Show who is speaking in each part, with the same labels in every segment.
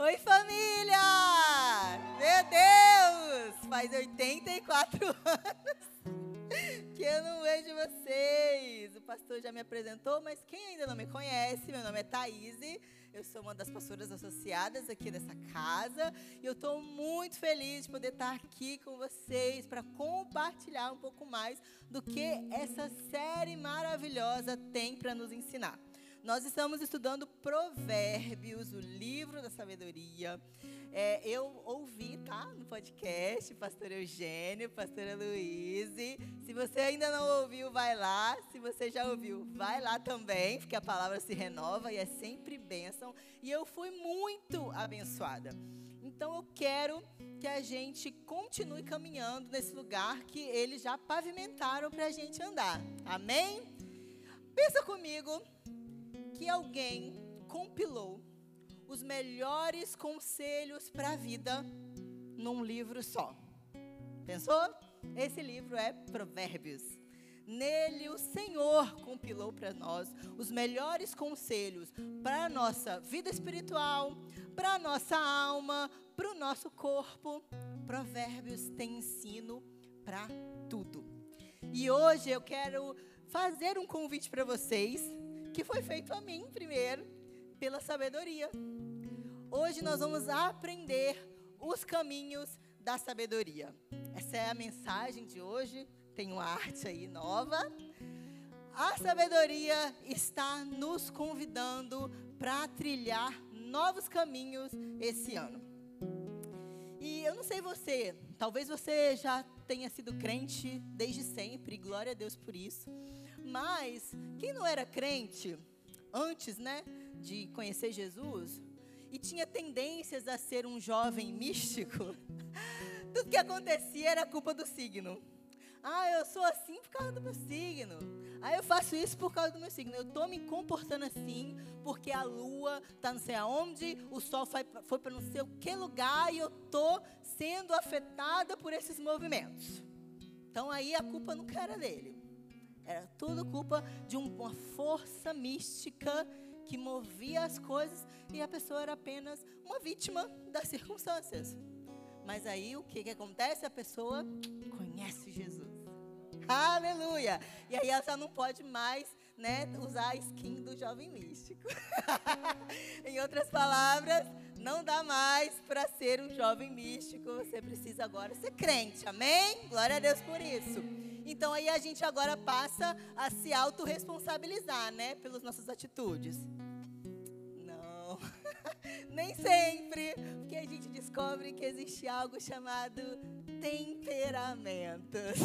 Speaker 1: Oi, família! Meu Deus! Faz 84 anos que eu não vejo vocês. O pastor já me apresentou, mas quem ainda não me conhece, meu nome é Thaís. Eu sou uma das pastoras associadas aqui dessa casa e eu estou muito feliz de poder estar aqui com vocês para compartilhar um pouco mais do que essa série maravilhosa tem para nos ensinar. Nós estamos estudando Provérbios, o livro da sabedoria. É, eu ouvi, tá? No podcast, pastor Eugênio, pastora Luíse. Se você ainda não ouviu, vai lá. Se você já ouviu, vai lá também, porque a palavra se renova e é sempre bênção. E eu fui muito abençoada. Então eu quero que a gente continue caminhando nesse lugar que eles já pavimentaram para a gente andar. Amém? Pensa comigo que alguém compilou os melhores conselhos para a vida num livro só. Pensou? Esse livro é Provérbios. Nele, o Senhor compilou para nós os melhores conselhos para a nossa vida espiritual, para a nossa alma, para o nosso corpo. Provérbios tem ensino para tudo. E hoje eu quero fazer um convite para vocês que foi feito a mim primeiro, pela sabedoria. Hoje nós vamos aprender os caminhos da sabedoria. Essa é a mensagem de hoje. Tem uma arte aí nova. A sabedoria está nos convidando para trilhar novos caminhos esse ano. E eu não sei você, talvez você já tenha sido crente desde sempre, glória a Deus por isso. Mas quem não era crente antes, né, de conhecer Jesus e tinha tendências a ser um jovem místico, tudo que acontecia era culpa do signo. Ah, eu sou assim por causa do meu signo. Ah, eu faço isso por causa do meu signo. Eu estou me comportando assim porque a lua está não sei aonde, o sol foi, foi para não sei o que lugar e eu estou sendo afetada por esses movimentos. Então aí a culpa nunca era dele. Era tudo culpa de uma força mística que movia as coisas e a pessoa era apenas uma vítima das circunstâncias. Mas aí o que, que acontece? A pessoa conhece Jesus. Aleluia! E aí ela já não pode mais né, usar a skin do jovem místico. em outras palavras, não dá mais para ser um jovem místico. Você precisa agora ser crente. Amém? Glória a Deus por isso. Então aí a gente agora passa a se autorresponsabilizar, né, pelas nossas atitudes. Não. Nem sempre, porque a gente descobre que existe algo chamado temperamentos.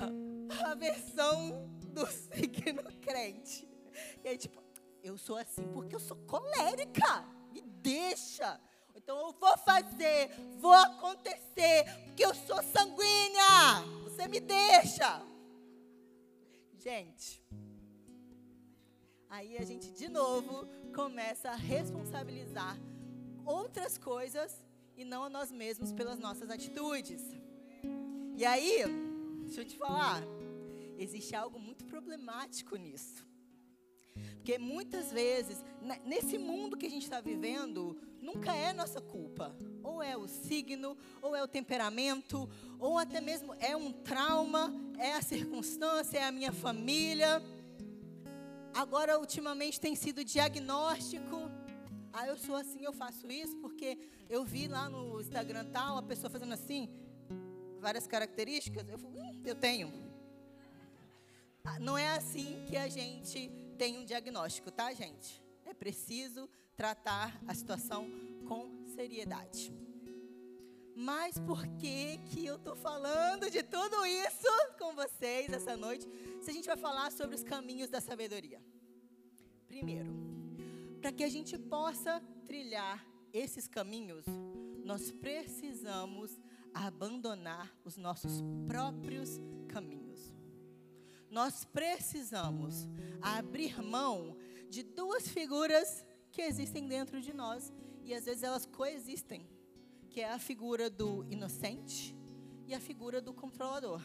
Speaker 1: a versão do signo crente. E aí, tipo, eu sou assim porque eu sou colérica. Me deixa. Então eu vou fazer, vou acontecer, porque eu sou sanguínea. Você me deixa. Gente, aí a gente de novo começa a responsabilizar outras coisas e não a nós mesmos pelas nossas atitudes. E aí, deixa eu te falar, existe algo muito problemático nisso. Porque muitas vezes, nesse mundo que a gente está vivendo, nunca é nossa culpa. Ou é o signo, ou é o temperamento, ou até mesmo é um trauma, é a circunstância, é a minha família. Agora, ultimamente, tem sido diagnóstico. Ah, eu sou assim, eu faço isso, porque eu vi lá no Instagram tal, a pessoa fazendo assim, várias características. Eu, hum, eu tenho. Ah, não é assim que a gente tem um diagnóstico, tá, gente? É preciso tratar a situação com seriedade. Mas por que que eu estou falando de tudo isso com vocês essa noite? Se a gente vai falar sobre os caminhos da sabedoria. Primeiro, para que a gente possa trilhar esses caminhos, nós precisamos abandonar os nossos próprios caminhos. Nós precisamos abrir mão de duas figuras que existem dentro de nós e às vezes elas coexistem, que é a figura do inocente e a figura do controlador.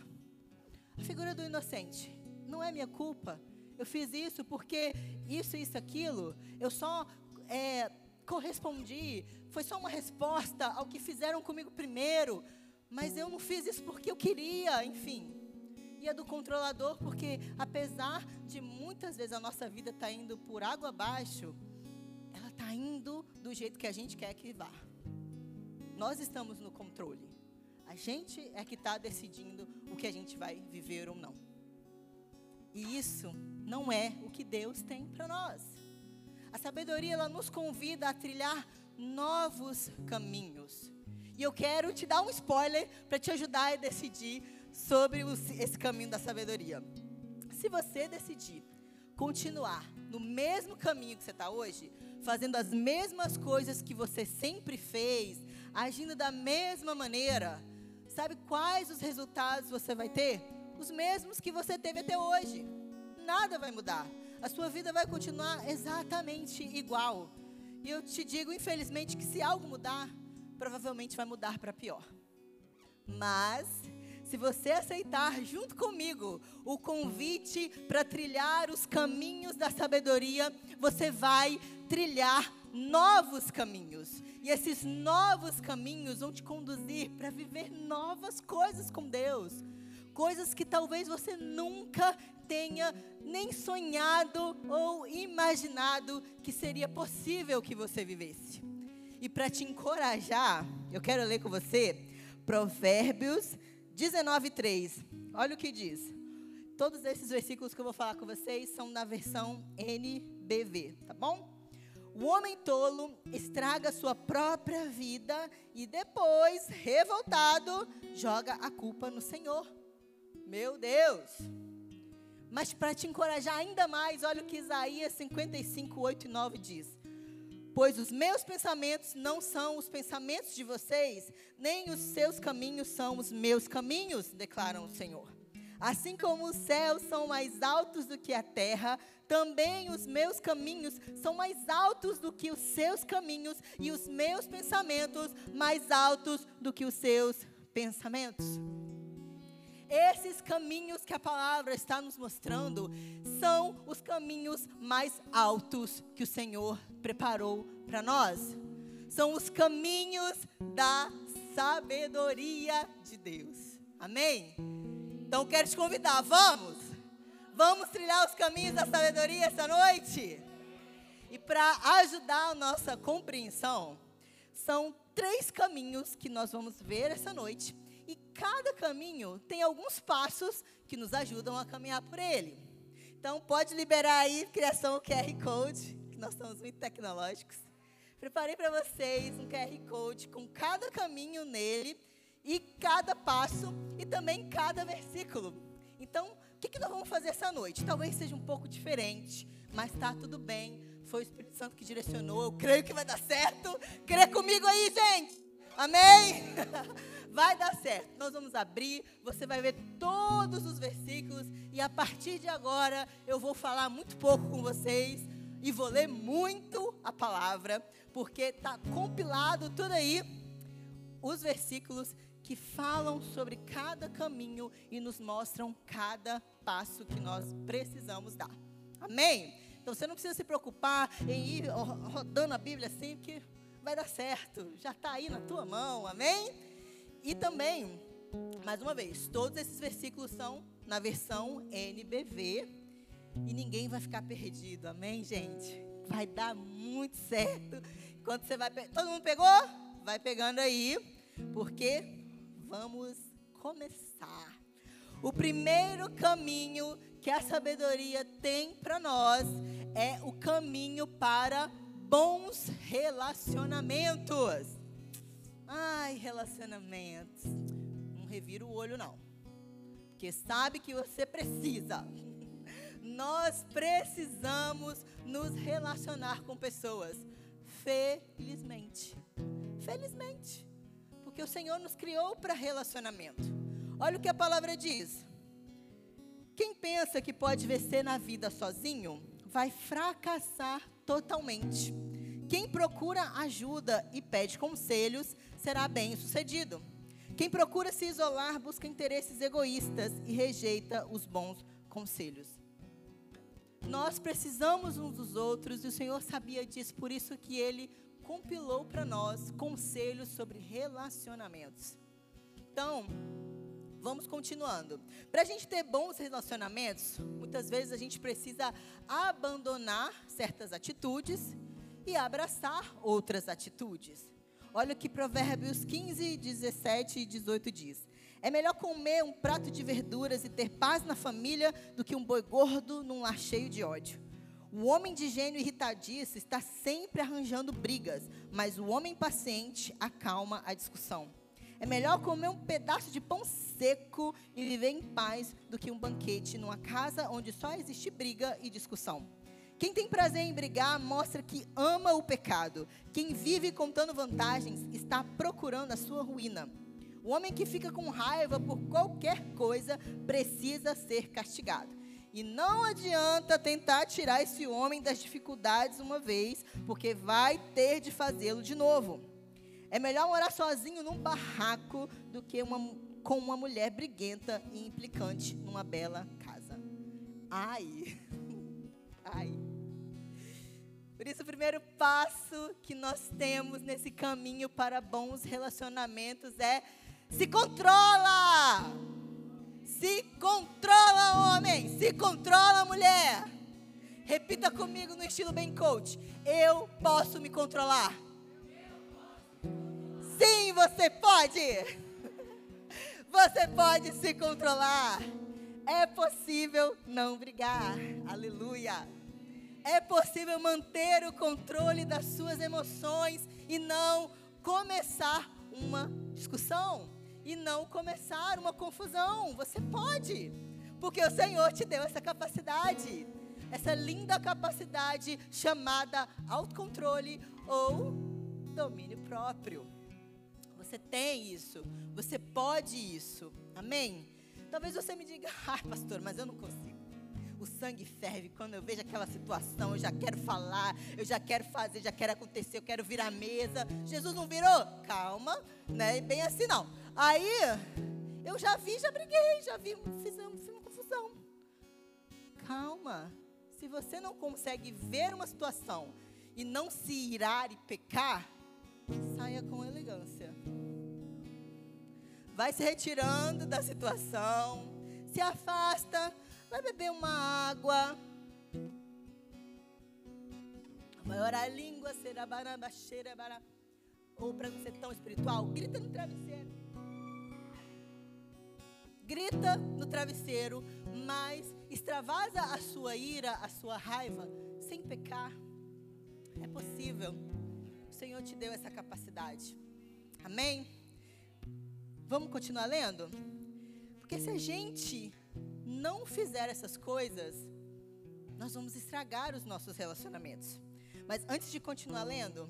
Speaker 1: A figura do inocente não é minha culpa. Eu fiz isso porque isso, isso, aquilo. Eu só é, correspondi, foi só uma resposta ao que fizeram comigo primeiro, mas eu não fiz isso porque eu queria, enfim. É do controlador, porque apesar de muitas vezes a nossa vida estar tá indo por água abaixo, ela está indo do jeito que a gente quer que vá. Nós estamos no controle. A gente é que está decidindo o que a gente vai viver ou não. E isso não é o que Deus tem para nós. A sabedoria ela nos convida a trilhar novos caminhos. E eu quero te dar um spoiler para te ajudar a decidir sobre os, esse caminho da sabedoria. Se você decidir continuar no mesmo caminho que você está hoje, fazendo as mesmas coisas que você sempre fez, agindo da mesma maneira, sabe quais os resultados você vai ter? Os mesmos que você teve até hoje. Nada vai mudar. A sua vida vai continuar exatamente igual. E eu te digo, infelizmente, que se algo mudar, provavelmente vai mudar para pior. Mas, se você aceitar junto comigo o convite para trilhar os caminhos da sabedoria, você vai trilhar novos caminhos. E esses novos caminhos vão te conduzir para viver novas coisas com Deus. Coisas que talvez você nunca tenha nem sonhado ou imaginado que seria possível que você vivesse. E para te encorajar, eu quero ler com você Provérbios 19:3. Olha o que diz. Todos esses versículos que eu vou falar com vocês são na versão NBV, tá bom? O homem tolo estraga sua própria vida e depois, revoltado, joga a culpa no Senhor. Meu Deus! Mas para te encorajar ainda mais, olha o que Isaías 55, 8 e 9 diz. Pois os meus pensamentos não são os pensamentos de vocês, nem os seus caminhos são os meus caminhos, declaram o Senhor. Assim como os céus são mais altos do que a terra, também os meus caminhos são mais altos do que os seus caminhos, e os meus pensamentos mais altos do que os seus pensamentos. Esses caminhos que a palavra está nos mostrando são os caminhos mais altos que o Senhor preparou para nós. São os caminhos da sabedoria de Deus. Amém? Então quero te convidar, vamos? Vamos trilhar os caminhos da sabedoria essa noite? E para ajudar a nossa compreensão, são três caminhos que nós vamos ver essa noite cada caminho tem alguns passos que nos ajudam a caminhar por ele. Então, pode liberar aí, criação QR Code, que nós somos muito tecnológicos. Preparei para vocês um QR Code com cada caminho nele e cada passo e também cada versículo. Então, o que, que nós vamos fazer essa noite? Talvez seja um pouco diferente, mas está tudo bem. Foi o Espírito Santo que direcionou. Eu creio que vai dar certo. Crê comigo aí, gente. Amém? vai dar certo. Nós vamos abrir, você vai ver todos os versículos e a partir de agora eu vou falar muito pouco com vocês e vou ler muito a palavra, porque está compilado tudo aí os versículos que falam sobre cada caminho e nos mostram cada passo que nós precisamos dar. Amém? Então você não precisa se preocupar em ir rodando a Bíblia assim, porque vai dar certo. Já está aí na tua mão. Amém? E também, mais uma vez, todos esses versículos são na versão NBV e ninguém vai ficar perdido, amém, gente? Vai dar muito certo. Quando você vai, todo mundo pegou? Vai pegando aí, porque vamos começar. O primeiro caminho que a sabedoria tem para nós é o caminho para bons relacionamentos. Ai, relacionamentos. Não revira o olho, não. Porque sabe que você precisa. Nós precisamos nos relacionar com pessoas. Felizmente. Felizmente. Porque o Senhor nos criou para relacionamento. Olha o que a palavra diz. Quem pensa que pode vencer na vida sozinho, vai fracassar totalmente. Quem procura ajuda e pede conselhos será bem sucedido. Quem procura se isolar busca interesses egoístas e rejeita os bons conselhos. Nós precisamos uns dos outros e o Senhor sabia disso, por isso que Ele compilou para nós conselhos sobre relacionamentos. Então, vamos continuando. Para a gente ter bons relacionamentos, muitas vezes a gente precisa abandonar certas atitudes e abraçar outras atitudes. Olha o que Provérbios 15, 17 e 18 diz. É melhor comer um prato de verduras e ter paz na família do que um boi gordo num lar cheio de ódio. O homem de gênio irritadiço está sempre arranjando brigas, mas o homem paciente acalma a discussão. É melhor comer um pedaço de pão seco e viver em paz do que um banquete numa casa onde só existe briga e discussão. Quem tem prazer em brigar mostra que ama o pecado. Quem vive contando vantagens está procurando a sua ruína. O homem que fica com raiva por qualquer coisa precisa ser castigado. E não adianta tentar tirar esse homem das dificuldades uma vez, porque vai ter de fazê-lo de novo. É melhor morar sozinho num barraco do que uma, com uma mulher briguenta e implicante numa bela casa. Ai. Ai. Por isso, o primeiro passo que nós temos nesse caminho para bons relacionamentos é se controla. Se controla, homem. Se controla, mulher. Repita comigo no estilo bem coach. Eu posso me controlar. Sim, você pode. Você pode se controlar. É possível não brigar. Aleluia. É possível manter o controle das suas emoções e não começar uma discussão e não começar uma confusão. Você pode, porque o Senhor te deu essa capacidade, essa linda capacidade chamada autocontrole ou domínio próprio. Você tem isso, você pode isso. Amém? Talvez você me diga, ah, pastor, mas eu não consigo o sangue ferve. Quando eu vejo aquela situação, eu já quero falar, eu já quero fazer, já quero acontecer, eu quero virar a mesa. Jesus não virou? Calma, não é bem assim não. Aí, eu já vi, já briguei, já vi, fizemos, fiz uma confusão. Calma. Se você não consegue ver uma situação e não se irar e pecar, saia com elegância. Vai se retirando da situação, se afasta, Vai beber uma água. Vai orar a língua, cheira bará. Ou para não ser tão espiritual, grita no travesseiro. Grita no travesseiro, mas extravasa a sua ira, a sua raiva, sem pecar. É possível. O Senhor te deu essa capacidade. Amém? Vamos continuar lendo? Porque se a gente não fizer essas coisas, nós vamos estragar os nossos relacionamentos. Mas antes de continuar lendo,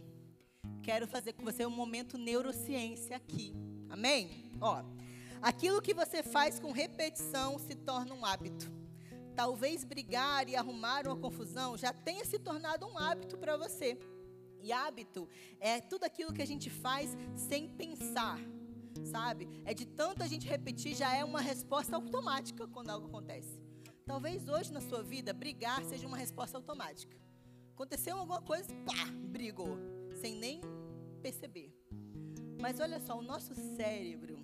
Speaker 1: quero fazer com você um momento neurociência aqui. Amém? Ó, aquilo que você faz com repetição se torna um hábito. Talvez brigar e arrumar uma confusão já tenha se tornado um hábito para você. E hábito é tudo aquilo que a gente faz sem pensar sabe? É de tanto a gente repetir, já é uma resposta automática quando algo acontece. Talvez hoje na sua vida, brigar seja uma resposta automática. Aconteceu alguma coisa, pá, brigou, sem nem perceber. Mas olha só, o nosso cérebro,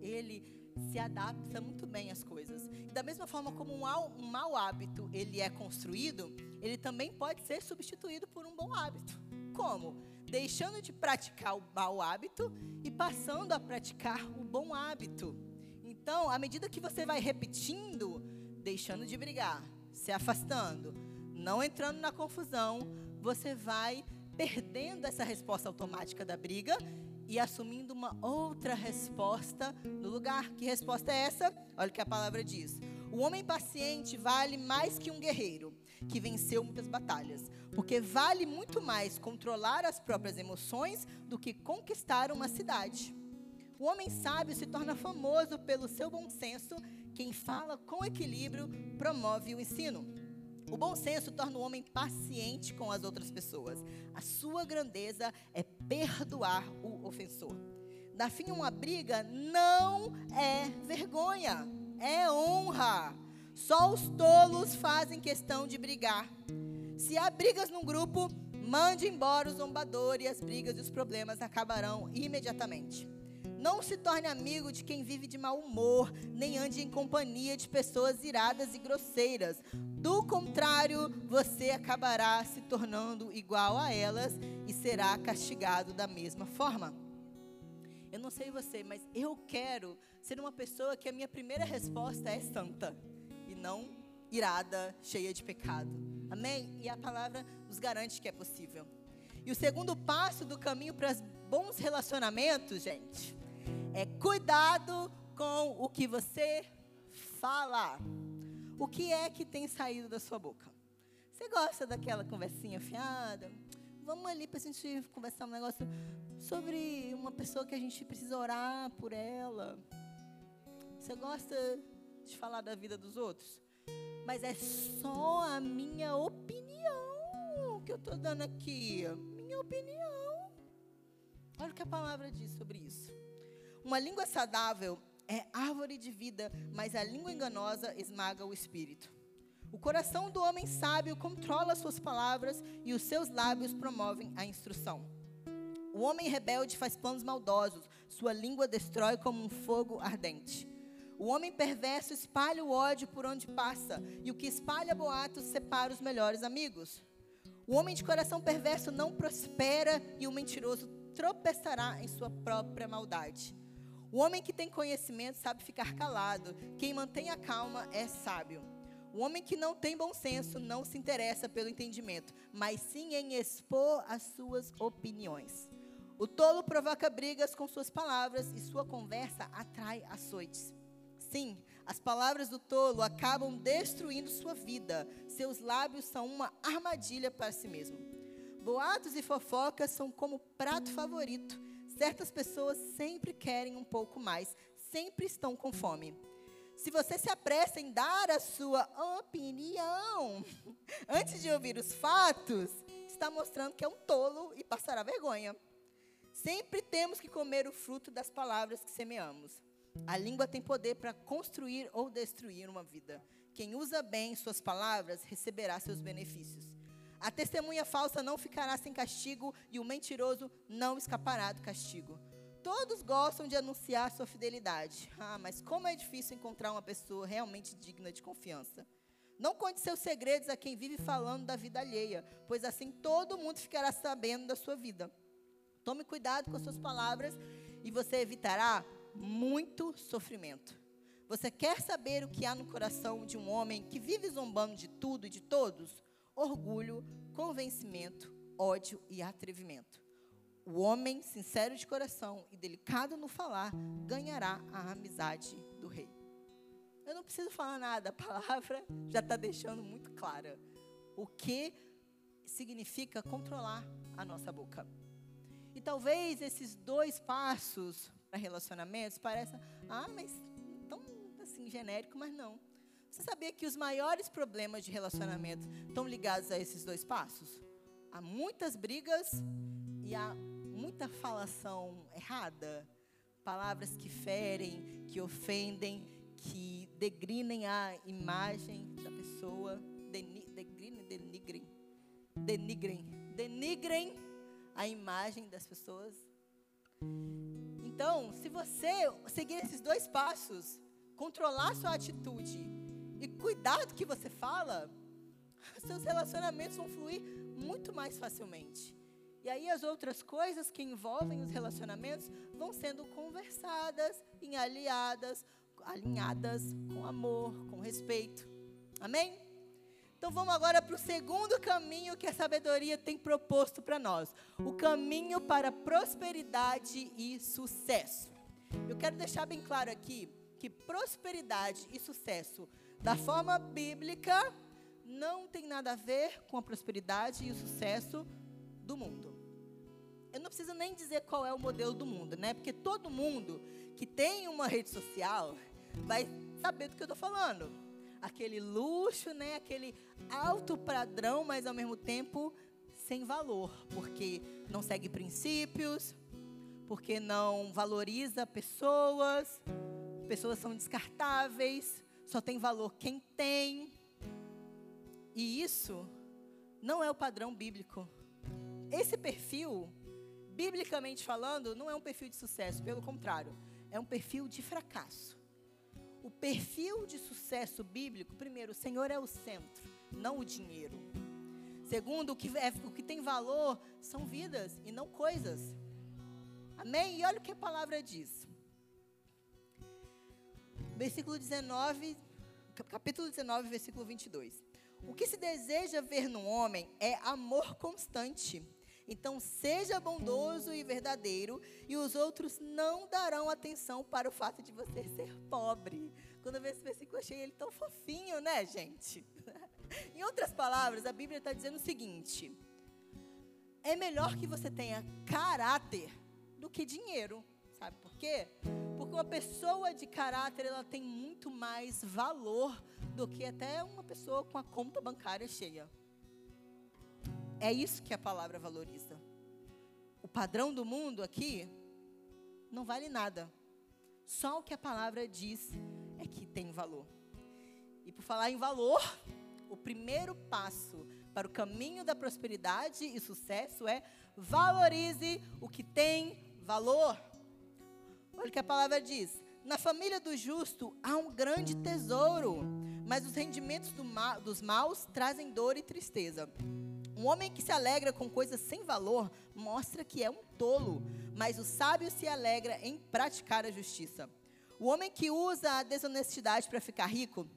Speaker 1: ele se adapta muito bem às coisas. Da mesma forma como um, um mau hábito ele é construído, ele também pode ser substituído por um bom hábito. Como? Deixando de praticar o mau hábito e passando a praticar o bom hábito. Então, à medida que você vai repetindo, deixando de brigar, se afastando, não entrando na confusão, você vai perdendo essa resposta automática da briga e assumindo uma outra resposta no lugar. Que resposta é essa? Olha o que a palavra diz. O homem paciente vale mais que um guerreiro que venceu muitas batalhas, porque vale muito mais controlar as próprias emoções do que conquistar uma cidade. O homem sábio se torna famoso pelo seu bom senso, quem fala com equilíbrio promove o ensino. O bom senso torna o homem paciente com as outras pessoas. A sua grandeza é perdoar o ofensor. Dar fim a uma briga não é vergonha, é honra. Só os tolos fazem questão de brigar. Se há brigas num grupo, Mande embora o zombador e as brigas e os problemas acabarão imediatamente. Não se torne amigo de quem vive de mau humor, nem ande em companhia de pessoas iradas e grosseiras. Do contrário, você acabará se tornando igual a elas e será castigado da mesma forma. Eu não sei você, mas eu quero ser uma pessoa que a minha primeira resposta é santa não irada, cheia de pecado. Amém? E a palavra nos garante que é possível. E o segundo passo do caminho para bons relacionamentos, gente, é cuidado com o que você fala. O que é que tem saído da sua boca? Você gosta daquela conversinha fiada? Vamos ali para a gente conversar um negócio sobre uma pessoa que a gente precisa orar por ela. Você gosta de falar da vida dos outros? Mas é só a minha opinião que eu estou dando aqui. Minha opinião. Olha o que a palavra diz sobre isso. Uma língua saudável é árvore de vida, mas a língua enganosa esmaga o espírito. O coração do homem sábio controla suas palavras e os seus lábios promovem a instrução. O homem rebelde faz planos maldosos, sua língua destrói como um fogo ardente. O homem perverso espalha o ódio por onde passa, e o que espalha boatos separa os melhores amigos. O homem de coração perverso não prospera, e o mentiroso tropeçará em sua própria maldade. O homem que tem conhecimento sabe ficar calado. Quem mantém a calma é sábio. O homem que não tem bom senso não se interessa pelo entendimento, mas sim em expor as suas opiniões. O tolo provoca brigas com suas palavras e sua conversa atrai açoites. Sim, as palavras do tolo acabam destruindo sua vida. Seus lábios são uma armadilha para si mesmo. Boatos e fofocas são como prato favorito Certas pessoas sempre querem um pouco mais, sempre estão com fome. Se você se apressa em dar a sua opinião antes de ouvir os fatos, está mostrando que é um tolo e passará vergonha. Sempre temos que comer o fruto das palavras que semeamos. A língua tem poder para construir ou destruir uma vida. Quem usa bem suas palavras receberá seus benefícios. A testemunha falsa não ficará sem castigo e o mentiroso não escapará do castigo. Todos gostam de anunciar sua fidelidade. Ah, mas como é difícil encontrar uma pessoa realmente digna de confiança. Não conte seus segredos a quem vive falando da vida alheia, pois assim todo mundo ficará sabendo da sua vida. Tome cuidado com as suas palavras e você evitará muito sofrimento. Você quer saber o que há no coração de um homem que vive zombando de tudo e de todos? orgulho, convencimento, ódio e atrevimento. O homem sincero de coração e delicado no falar ganhará a amizade do rei. Eu não preciso falar nada, a palavra já está deixando muito clara o que significa controlar a nossa boca. E talvez esses dois passos para relacionamentos pareçam, ah, mas tão assim genérico, mas não. Você sabia que os maiores problemas de relacionamento estão ligados a esses dois passos? Há muitas brigas e há muita falação errada, palavras que ferem, que ofendem, que degrinem a imagem da pessoa, denigrem, denigrem, denigrem, denigrem a imagem das pessoas. Então, se você seguir esses dois passos, controlar sua atitude e cuidado que você fala, seus relacionamentos vão fluir muito mais facilmente. E aí as outras coisas que envolvem os relacionamentos vão sendo conversadas em aliadas, alinhadas com amor, com respeito. Amém? Então vamos agora para o segundo caminho que a sabedoria tem proposto para nós: o caminho para prosperidade e sucesso. Eu quero deixar bem claro aqui que prosperidade e sucesso da forma bíblica, não tem nada a ver com a prosperidade e o sucesso do mundo. Eu não preciso nem dizer qual é o modelo do mundo, né? Porque todo mundo que tem uma rede social vai saber do que eu estou falando. Aquele luxo, né? Aquele alto padrão, mas ao mesmo tempo sem valor, porque não segue princípios, porque não valoriza pessoas, pessoas são descartáveis, só tem valor quem tem. E isso não é o padrão bíblico. esse perfil, biblicamente falando, não é um perfil de sucesso, pelo contrário, é um perfil de fracasso. O perfil de sucesso bíblico, primeiro, o Senhor é o centro, não o dinheiro. Segundo, o que, é, o que tem valor são vidas e não coisas. Amém? E olha o que a palavra diz. Versículo 19, capítulo 19, versículo 22. O que se deseja ver no homem é amor constante. Então, seja bondoso e verdadeiro, e os outros não darão atenção para o fato de você ser pobre. Quando eu vi esse versículo, eu achei ele tão fofinho, né, gente? em outras palavras, a Bíblia está dizendo o seguinte: é melhor que você tenha caráter do que dinheiro. Sabe por quê? Porque uma pessoa de caráter, ela tem muito mais valor do que até uma pessoa com a conta bancária cheia. É isso que a palavra valoriza. O padrão do mundo aqui não vale nada. Só o que a palavra diz é que tem valor. E por falar em valor, o primeiro passo para o caminho da prosperidade e sucesso é valorize o que tem valor. Olha o que a palavra diz. Na família do justo há um grande tesouro, mas os rendimentos do ma dos maus trazem dor e tristeza. Um homem que se alegra com coisas sem valor mostra que é um tolo, mas o sábio se alegra em praticar a justiça. O homem que usa a desonestidade para ficar rico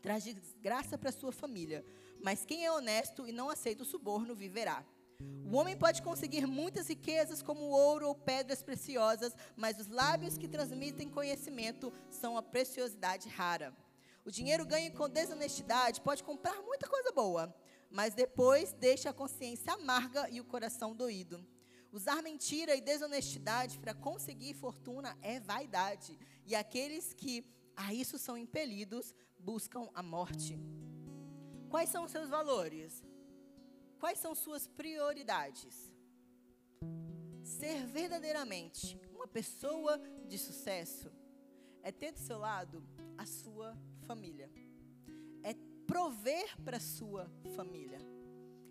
Speaker 1: traz desgraça para sua família, mas quem é honesto e não aceita o suborno viverá. O homem pode conseguir muitas riquezas, como ouro ou pedras preciosas, mas os lábios que transmitem conhecimento são a preciosidade rara. O dinheiro ganho com desonestidade pode comprar muita coisa boa, mas depois deixa a consciência amarga e o coração doído. Usar mentira e desonestidade para conseguir fortuna é vaidade, e aqueles que a isso são impelidos buscam a morte. Quais são os seus valores? Quais são suas prioridades? Ser verdadeiramente uma pessoa de sucesso é ter do seu lado a sua família prover para sua família.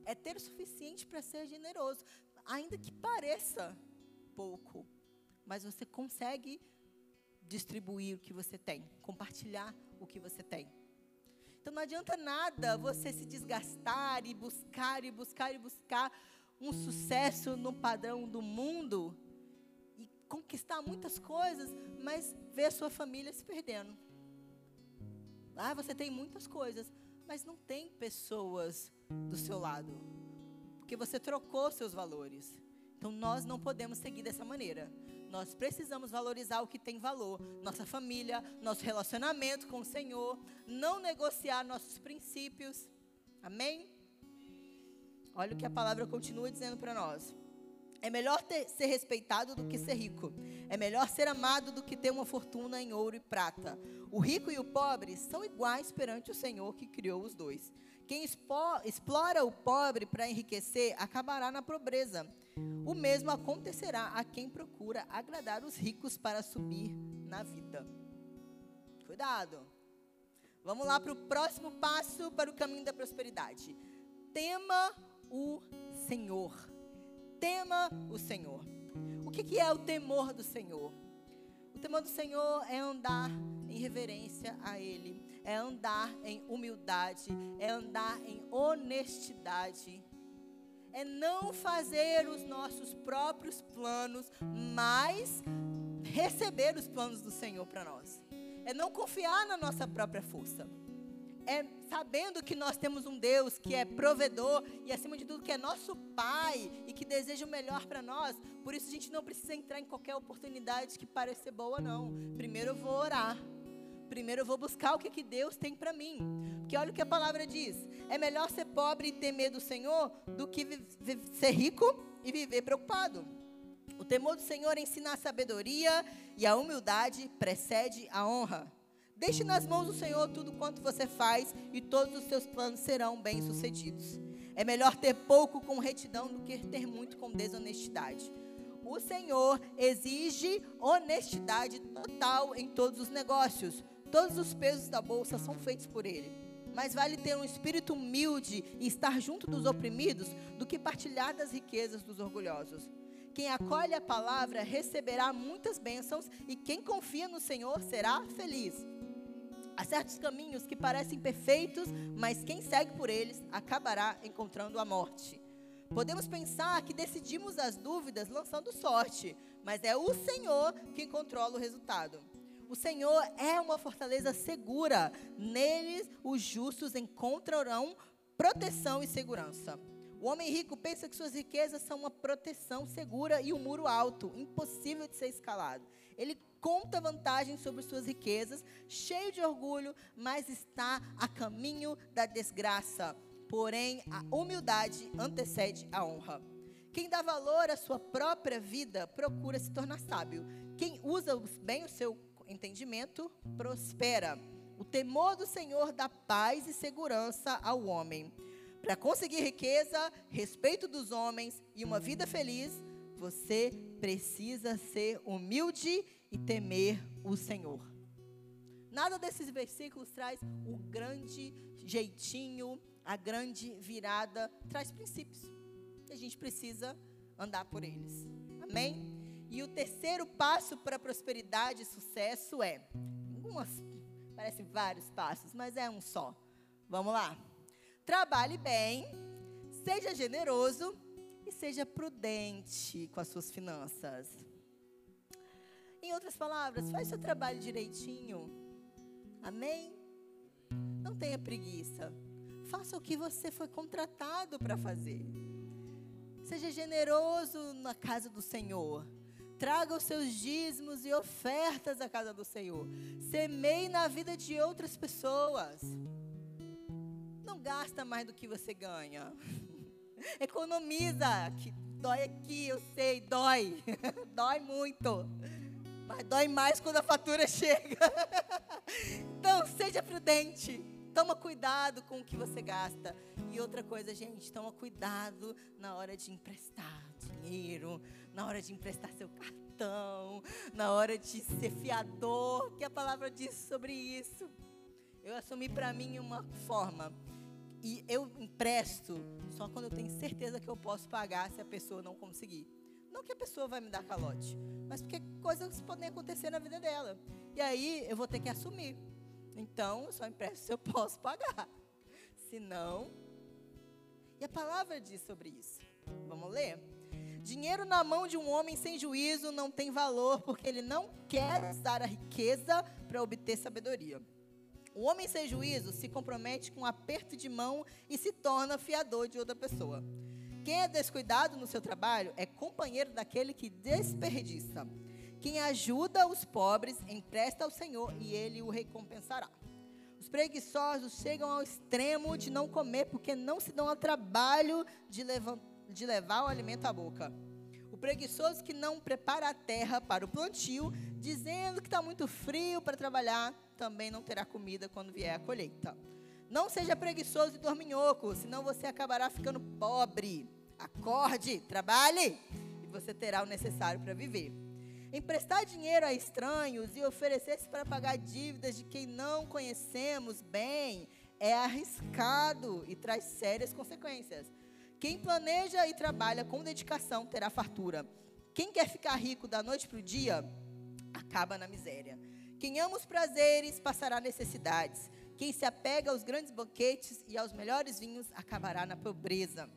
Speaker 1: É ter o suficiente para ser generoso, ainda que pareça pouco, mas você consegue distribuir o que você tem, compartilhar o que você tem. Então não adianta nada você se desgastar e buscar e buscar e buscar um sucesso no padrão do mundo e conquistar muitas coisas, mas ver a sua família se perdendo. Ah, você tem muitas coisas, mas não tem pessoas do seu lado. Porque você trocou seus valores. Então nós não podemos seguir dessa maneira. Nós precisamos valorizar o que tem valor, nossa família, nosso relacionamento com o Senhor, não negociar nossos princípios. Amém? Olha o que a palavra continua dizendo para nós. É melhor ter, ser respeitado do que ser rico. É melhor ser amado do que ter uma fortuna em ouro e prata. O rico e o pobre são iguais perante o Senhor que criou os dois. Quem explora o pobre para enriquecer acabará na pobreza. O mesmo acontecerá a quem procura agradar os ricos para subir na vida. Cuidado. Vamos lá para o próximo passo para o caminho da prosperidade. Tema o Senhor tema o Senhor. O que, que é o temor do Senhor? O temor do Senhor é andar em reverência a Ele, é andar em humildade, é andar em honestidade, é não fazer os nossos próprios planos, mas receber os planos do Senhor para nós. É não confiar na nossa própria força é sabendo que nós temos um Deus que é provedor e, acima de tudo, que é nosso Pai e que deseja o melhor para nós. Por isso, a gente não precisa entrar em qualquer oportunidade que pareça boa, não. Primeiro eu vou orar. Primeiro eu vou buscar o que, que Deus tem para mim. Porque olha o que a palavra diz: é melhor ser pobre e temer do Senhor do que ser rico e viver preocupado. O temor do Senhor ensina a sabedoria e a humildade precede a honra. Deixe nas mãos do Senhor tudo quanto você faz e todos os seus planos serão bem-sucedidos. É melhor ter pouco com retidão do que ter muito com desonestidade. O Senhor exige honestidade total em todos os negócios. Todos os pesos da bolsa são feitos por Ele. Mais vale ter um espírito humilde e estar junto dos oprimidos do que partilhar das riquezas dos orgulhosos. Quem acolhe a palavra receberá muitas bênçãos e quem confia no Senhor será feliz. Há certos caminhos que parecem perfeitos, mas quem segue por eles acabará encontrando a morte. Podemos pensar que decidimos as dúvidas lançando sorte, mas é o Senhor quem controla o resultado. O Senhor é uma fortaleza segura. Neles os justos encontrarão proteção e segurança. O homem rico pensa que suas riquezas são uma proteção segura e um muro alto, impossível de ser escalado. Ele conta vantagens sobre suas riquezas, cheio de orgulho, mas está a caminho da desgraça. Porém, a humildade antecede a honra. Quem dá valor à sua própria vida procura se tornar sábio. Quem usa bem o seu entendimento, prospera. O temor do Senhor dá paz e segurança ao homem. Para conseguir riqueza, respeito dos homens e uma vida feliz, você precisa ser humilde e temer o Senhor. Nada desses versículos traz o grande jeitinho, a grande virada, traz princípios. E a gente precisa andar por eles. Amém? E o terceiro passo para prosperidade e sucesso é, algumas, parece vários passos, mas é um só. Vamos lá. Trabalhe bem, seja generoso e seja prudente com as suas finanças. Em outras palavras, faz seu trabalho direitinho. Amém? Não tenha preguiça. Faça o que você foi contratado para fazer. Seja generoso na casa do Senhor. Traga os seus dízimos e ofertas à casa do Senhor. Semeie na vida de outras pessoas. Não gasta mais do que você ganha. Economiza. Que dói aqui, eu sei, dói. dói muito. Mas dói mais quando a fatura chega. então, seja prudente. Toma cuidado com o que você gasta. E outra coisa, gente, toma cuidado na hora de emprestar dinheiro, na hora de emprestar seu cartão, na hora de ser fiador, que a palavra diz sobre isso. Eu assumi para mim uma forma. E eu empresto só quando eu tenho certeza que eu posso pagar se a pessoa não conseguir. Não que a pessoa vai me dar calote, mas porque coisas podem acontecer na vida dela. E aí eu vou ter que assumir. Então, eu só empresto se eu posso pagar. Se não. E a palavra diz sobre isso. Vamos ler? Dinheiro na mão de um homem sem juízo não tem valor, porque ele não quer usar a riqueza para obter sabedoria. O homem sem juízo se compromete com um aperto de mão e se torna fiador de outra pessoa. Quem é descuidado no seu trabalho é companheiro daquele que desperdiça. Quem ajuda os pobres empresta ao Senhor e ele o recompensará. Os preguiçosos chegam ao extremo de não comer porque não se dão ao trabalho de, de levar o alimento à boca. O preguiçoso que não prepara a terra para o plantio, dizendo que está muito frio para trabalhar, também não terá comida quando vier a colheita. Não seja preguiçoso e dorminhoco, senão você acabará ficando pobre. Acorde, trabalhe, e você terá o necessário para viver. Emprestar dinheiro a estranhos e oferecer-se para pagar dívidas de quem não conhecemos bem é arriscado e traz sérias consequências. Quem planeja e trabalha com dedicação terá fartura. Quem quer ficar rico da noite para o dia, acaba na miséria. Quem ama os prazeres passará necessidades. Quem se apega aos grandes banquetes e aos melhores vinhos acabará na pobreza.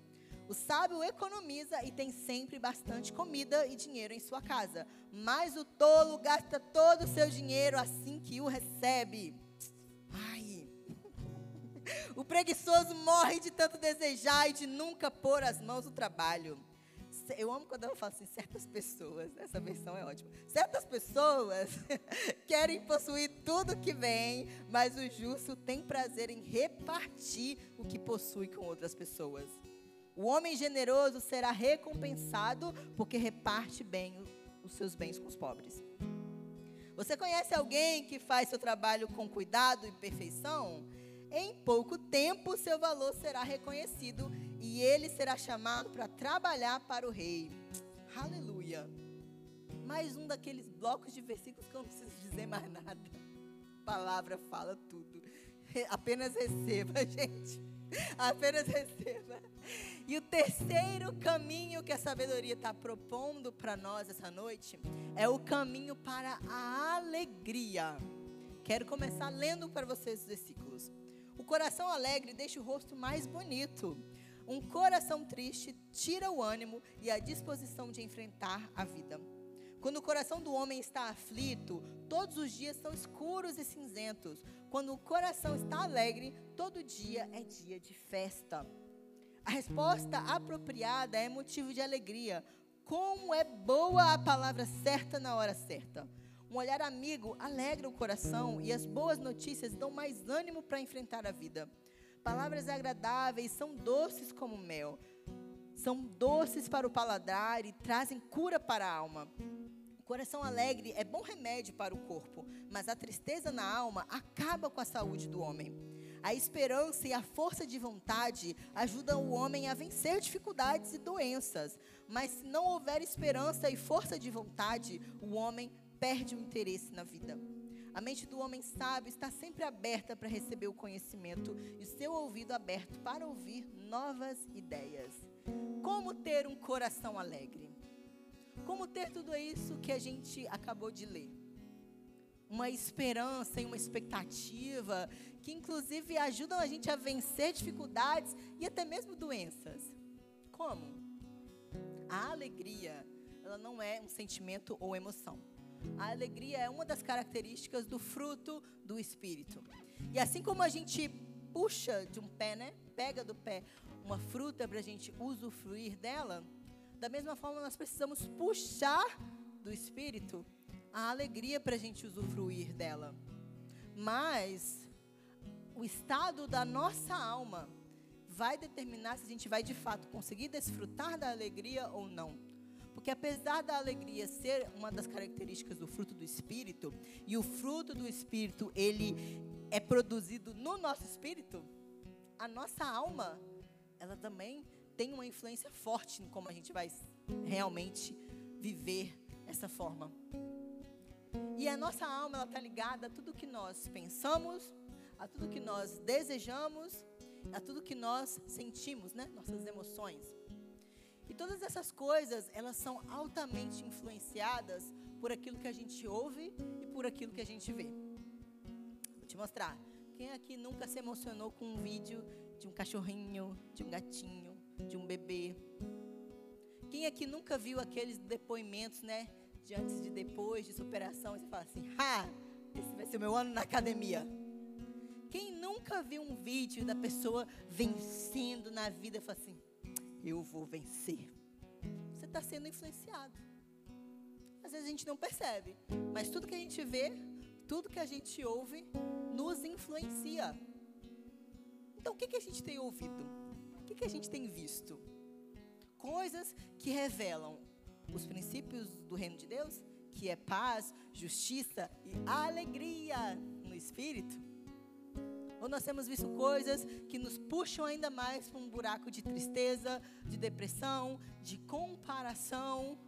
Speaker 1: O sábio economiza e tem sempre bastante comida e dinheiro em sua casa. Mas o tolo gasta todo o seu dinheiro assim que o recebe. Ai. O preguiçoso morre de tanto desejar e de nunca pôr as mãos no trabalho. Eu amo quando eu falo assim, certas pessoas, essa versão é ótima. Certas pessoas querem possuir tudo que vem, mas o justo tem prazer em repartir o que possui com outras pessoas. O homem generoso será recompensado porque reparte bem os seus bens com os pobres. Você conhece alguém que faz seu trabalho com cuidado e perfeição? Em pouco tempo, seu valor será reconhecido e ele será chamado para trabalhar para o rei. Aleluia. Mais um daqueles blocos de versículos que eu não preciso dizer mais nada. A palavra fala tudo. Apenas receba, gente. Apenas receba. E o terceiro caminho que a sabedoria está propondo para nós essa noite é o caminho para a alegria. Quero começar lendo para vocês os versículos. O coração alegre deixa o rosto mais bonito. Um coração triste tira o ânimo e a disposição de enfrentar a vida. Quando o coração do homem está aflito, todos os dias são escuros e cinzentos. Quando o coração está alegre, todo dia é dia de festa. A resposta apropriada é motivo de alegria. Como é boa a palavra certa na hora certa. Um olhar amigo alegra o coração e as boas notícias dão mais ânimo para enfrentar a vida. Palavras agradáveis são doces como mel. São doces para o paladar e trazem cura para a alma. Coração alegre é bom remédio para o corpo, mas a tristeza na alma acaba com a saúde do homem. A esperança e a força de vontade ajudam o homem a vencer dificuldades e doenças. Mas se não houver esperança e força de vontade, o homem perde o interesse na vida. A mente do homem sábio está sempre aberta para receber o conhecimento e o seu ouvido aberto para ouvir novas ideias. Como ter um coração alegre? Como ter tudo isso que a gente acabou de ler? Uma esperança e uma expectativa que inclusive ajudam a gente a vencer dificuldades e até mesmo doenças. Como? A alegria, ela não é um sentimento ou emoção. A alegria é uma das características do fruto do espírito. E assim como a gente puxa de um pé, né? Pega do pé uma fruta para a gente usufruir dela, da mesma forma nós precisamos puxar do espírito a alegria para a gente usufruir dela. Mas o estado da nossa alma vai determinar se a gente vai de fato conseguir desfrutar da alegria ou não. Porque apesar da alegria ser uma das características do fruto do espírito, e o fruto do espírito ele é produzido no nosso espírito, a nossa alma, ela também tem uma influência forte em como a gente vai realmente viver essa forma. E a nossa alma ela está ligada a tudo que nós pensamos, a tudo que nós desejamos, a tudo que nós sentimos, né? Nossas emoções. E todas essas coisas, elas são altamente influenciadas por aquilo que a gente ouve e por aquilo que a gente vê. Vou te mostrar. Quem aqui nunca se emocionou com um vídeo de um cachorrinho, de um gatinho, de um bebê? Quem aqui nunca viu aqueles depoimentos, né? De antes e de depois, de superação, e você fala assim: "Ha, esse vai ser o meu ano na academia". Quem nunca viu um vídeo da pessoa vencendo na vida e fala assim: eu vou vencer? Você está sendo influenciado. Às vezes a gente não percebe, mas tudo que a gente vê, tudo que a gente ouve, nos influencia. Então, o que, que a gente tem ouvido? O que, que a gente tem visto? Coisas que revelam os princípios do reino de Deus, que é paz, justiça e alegria no espírito ou nós temos visto coisas que nos puxam ainda mais para um buraco de tristeza, de depressão, de comparação,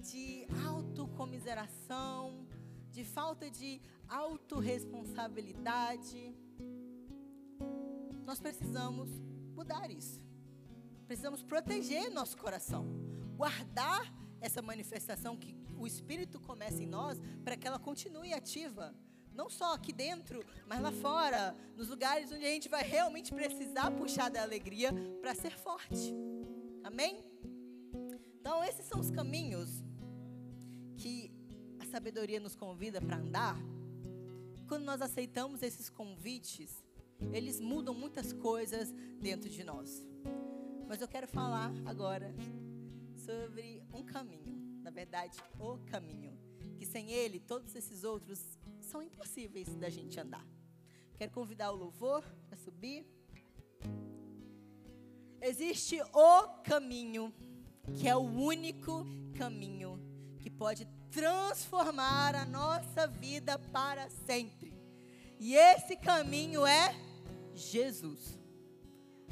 Speaker 1: de autocomiseração, de falta de autorresponsabilidade. Nós precisamos mudar isso. Precisamos proteger nosso coração, guardar essa manifestação que o Espírito começa em nós para que ela continue ativa não só aqui dentro, mas lá fora, nos lugares onde a gente vai realmente precisar puxar da alegria para ser forte. Amém? Então, esses são os caminhos que a sabedoria nos convida para andar. Quando nós aceitamos esses convites, eles mudam muitas coisas dentro de nós. Mas eu quero falar agora sobre um caminho, na verdade, o caminho, que sem ele todos esses outros são impossíveis da gente andar. Quero convidar o louvor para subir. Existe o caminho, que é o único caminho que pode transformar a nossa vida para sempre. E esse caminho é Jesus.